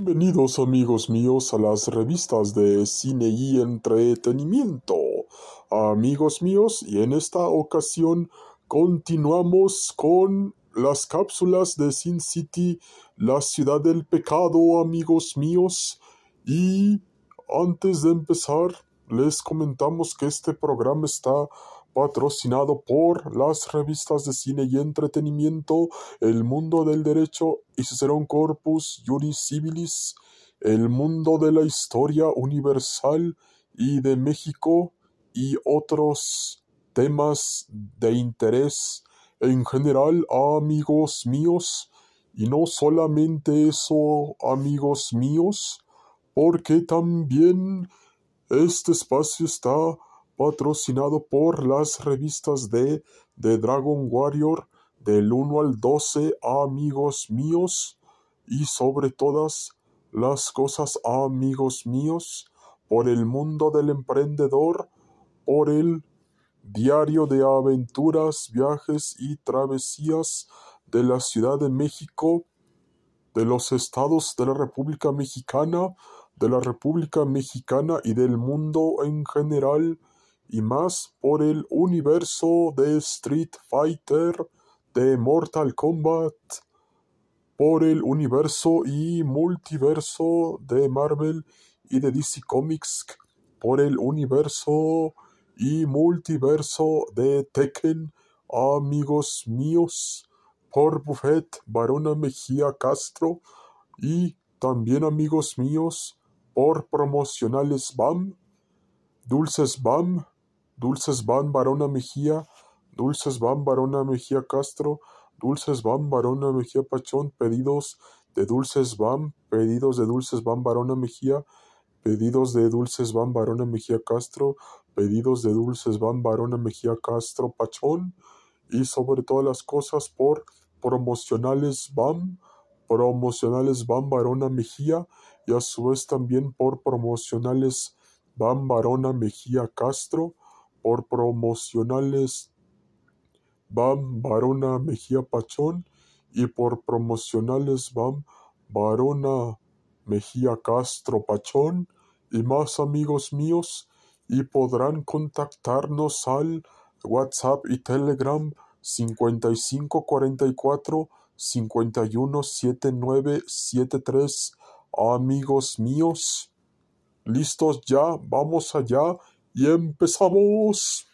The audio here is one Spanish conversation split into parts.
Bienvenidos amigos míos a las revistas de cine y entretenimiento. Amigos míos, y en esta ocasión continuamos con las cápsulas de Sin City, la ciudad del pecado, amigos míos. Y antes de empezar, les comentamos que este programa está patrocinado por las revistas de cine y entretenimiento El Mundo del Derecho y Cicerón Corpus Juris Civilis, El Mundo de la Historia Universal y de México y otros temas de interés en general, amigos míos. Y no solamente eso, amigos míos, porque también este espacio está patrocinado por las revistas de The Dragon Warrior del 1 al 12, amigos míos, y sobre todas las cosas, amigos míos, por el mundo del emprendedor, por el diario de aventuras, viajes y travesías de la Ciudad de México, de los estados de la República Mexicana, de la República Mexicana y del mundo en general, y más por el universo de Street Fighter, de Mortal Kombat, por el universo y multiverso de Marvel y de DC Comics, por el universo y multiverso de Tekken, amigos míos, por Buffet Barona Mejía Castro y también amigos míos, por promocionales BAM, Dulces BAM, Dulces Van Barona Mejía, Dulces Van Barona Mejía Castro, Dulces Van Barona Mejía Pachón, pedidos de Dulces Van, pedidos de Dulces Van Barona Mejía, pedidos de Dulces Van Barona Mejía Castro, pedidos de Dulces Van Barona Mejía Castro Pachón. Y sobre todas las cosas por promocionales BAM, promocionales BAM Barona Mejía. Y a su vez también por promocionales BAM Barona Mejía Castro por promocionales BAM Barona Mejía Pachón y por promocionales BAM Barona Mejía Castro Pachón y más amigos míos y podrán contactarnos al WhatsApp y Telegram 5544 517973 amigos míos. Listos ya, vamos allá y empezamos.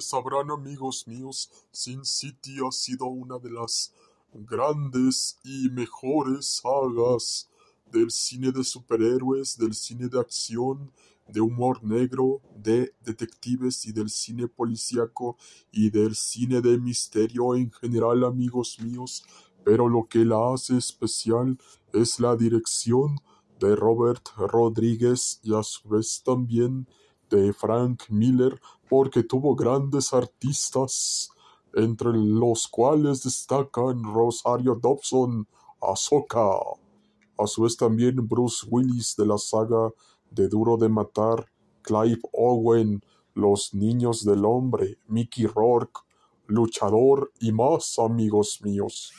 sabrán amigos míos, Sin City ha sido una de las grandes y mejores sagas del cine de superhéroes, del cine de acción, de humor negro, de detectives y del cine policíaco y del cine de misterio en general, amigos míos, pero lo que la hace especial es la dirección de Robert Rodríguez y a su vez también de Frank Miller, porque tuvo grandes artistas, entre los cuales destacan Rosario Dobson, Ahsoka, a su vez también Bruce Willis de la saga de Duro de Matar, Clive Owen, Los Niños del Hombre, Mickey Rourke, Luchador y más amigos míos.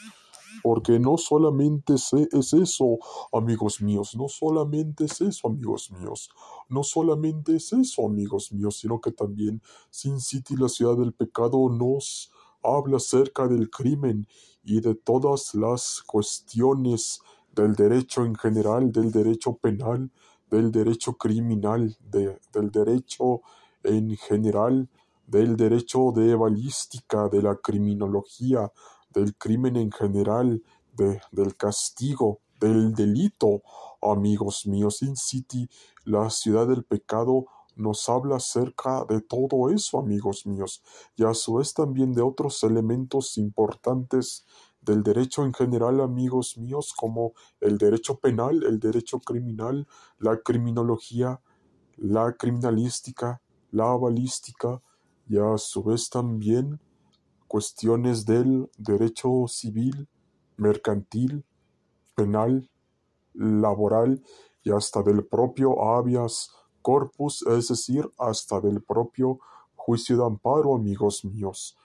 Porque no solamente es eso, amigos míos, no solamente es eso, amigos míos, no solamente es eso, amigos míos, sino que también Sin City, la ciudad del pecado, nos habla acerca del crimen y de todas las cuestiones del derecho en general, del derecho penal, del derecho criminal, del derecho en general, del derecho de balística, de la criminología, del crimen en general, de, del castigo, del delito. Amigos míos, Sin City, la ciudad del pecado, nos habla acerca de todo eso, amigos míos, y a su vez también de otros elementos importantes del derecho en general, amigos míos, como el derecho penal, el derecho criminal, la criminología, la criminalística, la balística y a su vez también cuestiones del derecho civil, mercantil, penal, laboral y hasta del propio habeas corpus, es decir, hasta del propio juicio de amparo, amigos míos.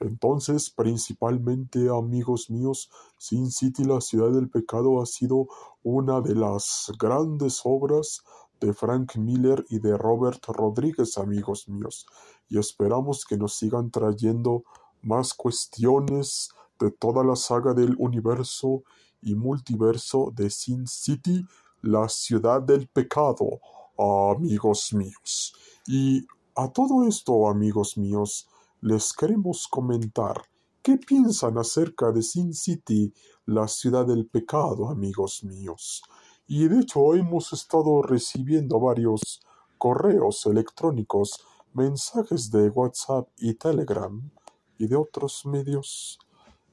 Entonces, principalmente, amigos míos, Sin City, la ciudad del pecado, ha sido una de las grandes obras de Frank Miller y de Robert Rodríguez, amigos míos, y esperamos que nos sigan trayendo más cuestiones de toda la saga del universo y multiverso de Sin City, la ciudad del pecado, amigos míos. Y a todo esto, amigos míos, les queremos comentar qué piensan acerca de Sin City, la ciudad del pecado, amigos míos. Y de hecho hemos estado recibiendo varios correos electrónicos, mensajes de WhatsApp y Telegram y de otros medios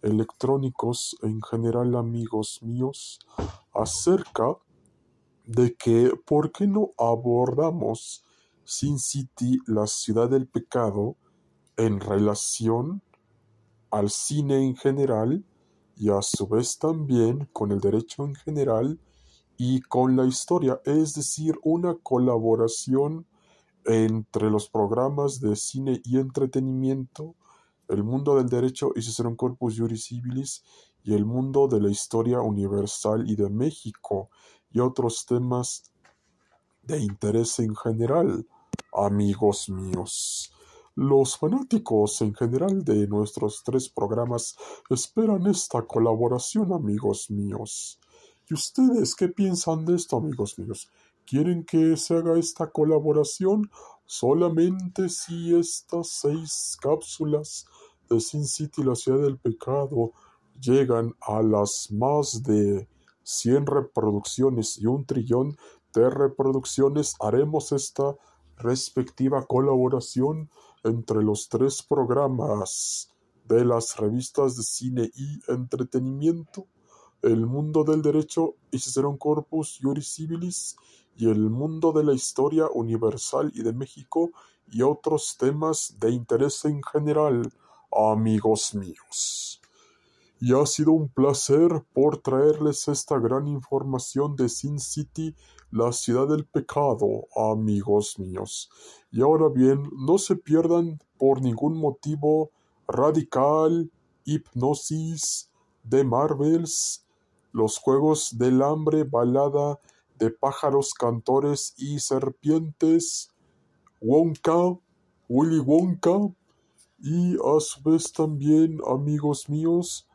electrónicos en general, amigos míos, acerca de que por qué no abordamos Sin City, la ciudad del pecado, en relación al cine en general y a su vez también con el derecho en general y con la historia, es decir, una colaboración entre los programas de cine y entretenimiento, el mundo del derecho y un Corpus Juris Civilis y el mundo de la historia universal y de México y otros temas de interés en general, amigos míos. Los fanáticos en general de nuestros tres programas esperan esta colaboración, amigos míos. ¿Y ustedes qué piensan de esto, amigos míos? ¿Quieren que se haga esta colaboración solamente si estas seis cápsulas de Sin City, la ciudad del pecado, llegan a las más de 100 reproducciones y un trillón de reproducciones? Haremos esta respectiva colaboración entre los tres programas de las revistas de cine y entretenimiento, El mundo del derecho y Cicerón Corpus Juris Civilis y el mundo de la historia universal y de México y otros temas de interés en general, amigos míos y ha sido un placer por traerles esta gran información de Sin City, la ciudad del pecado, amigos míos. Y ahora bien, no se pierdan por ningún motivo Radical, Hipnosis, de Marvels, los Juegos del Hambre, Balada de Pájaros, Cantores y Serpientes, Wonka, Willy Wonka, y a su vez también, amigos míos,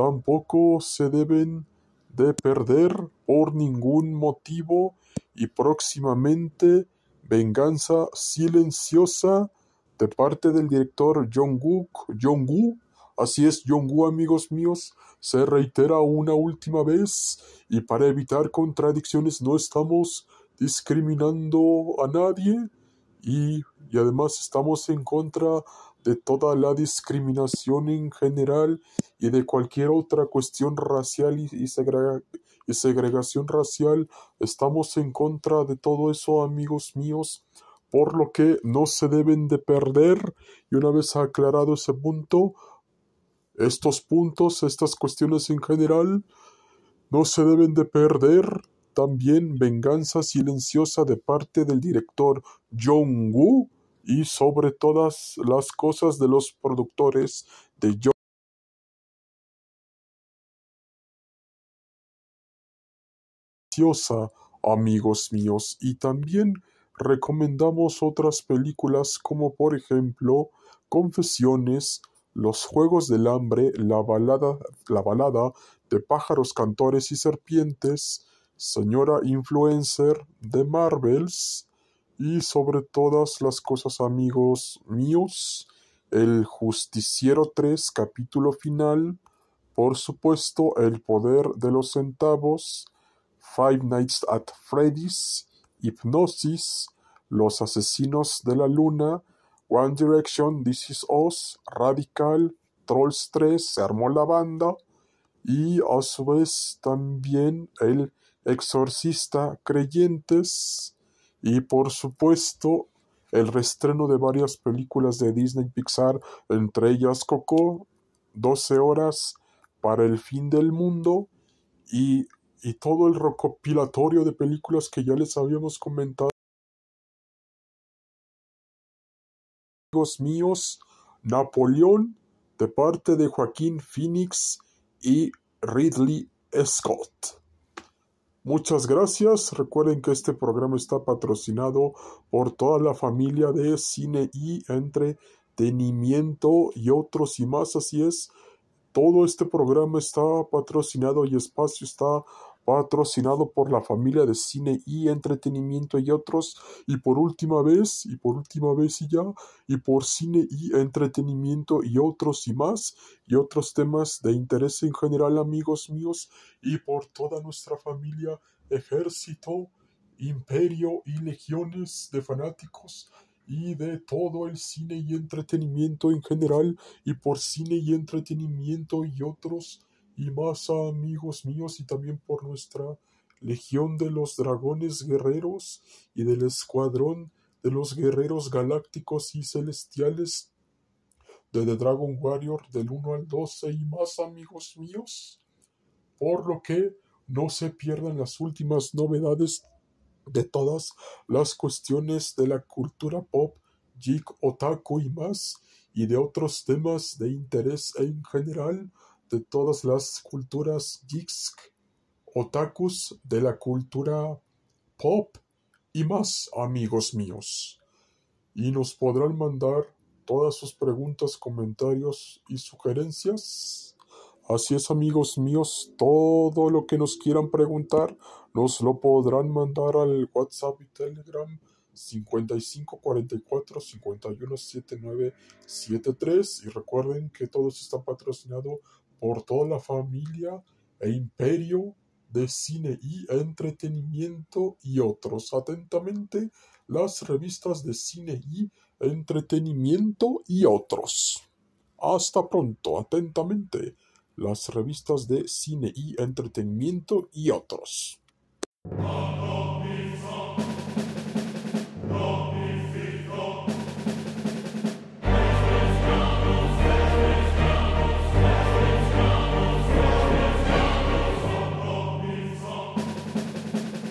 tampoco se deben de perder por ningún motivo y próximamente Venganza Silenciosa de parte del director Jong-Woo. Así es, Jong-Woo, amigos míos, se reitera una última vez y para evitar contradicciones no estamos discriminando a nadie y, y además estamos en contra de toda la discriminación en general y de cualquier otra cuestión racial y, segregación racial. Estamos en contra de todo eso, amigos míos, por lo que no se deben de perder. Y una vez aclarado ese punto, estos puntos, estas cuestiones en general, no se deben de perder. También venganza silenciosa de parte del director Jong-woo y sobre todas las cosas de los productores de amigos míos, y también recomendamos otras películas como por ejemplo Confesiones, Los Juegos del Hambre, La Balada, la balada de Pájaros, Cantores y Serpientes, Señora Influencer, de Marvels, y sobre todas las cosas, amigos míos, El Justiciero 3, capítulo final, por supuesto, El Poder de los Centavos, Five Nights at Freddy's, Hipnosis, Los Asesinos de la Luna, One Direction, This Is Us, Radical, Trolls 3, Se armó la banda, y a su vez también El Exorcista Creyentes, y por supuesto, el restreno de varias películas de Disney Pixar, entre ellas Coco, 12 horas para el fin del mundo y y todo el recopilatorio de películas que ya les habíamos comentado. Amigos míos, Napoleón de parte de Joaquín Phoenix y Ridley Scott. Muchas gracias. Recuerden que este programa está patrocinado por toda la familia de cine y entretenimiento y otros y más. Así es. Todo este programa está patrocinado y espacio está patrocinado por la familia de cine y entretenimiento y otros, y por última vez, y por última vez y ya, y por cine y entretenimiento y otros y más, y otros temas de interés en general, amigos míos, y por toda nuestra familia, ejército, imperio y legiones de fanáticos y de todo el cine y entretenimiento en general y por cine y entretenimiento y otros y más amigos míos y también por nuestra Legión de los Dragones Guerreros y del Escuadrón de los Guerreros Galácticos y Celestiales de The Dragon Warrior del 1 al 12 y más amigos míos. Por lo que no se pierdan las últimas novedades de todas las cuestiones de la cultura pop, geek, otaku y más, y de otros temas de interés en general de todas las culturas geeks, otakus, de la cultura pop y más, amigos míos. Y nos podrán mandar todas sus preguntas, comentarios y sugerencias. Así es, amigos míos, todo lo que nos quieran preguntar nos lo podrán mandar al WhatsApp y Telegram 55 44 51 79 73 y recuerden que todos están patrocinados por toda la familia e imperio de cine y entretenimiento y otros. Atentamente, las revistas de cine y entretenimiento y otros. Hasta pronto, atentamente, las revistas de cine y entretenimiento y otros.